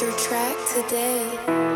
your track today.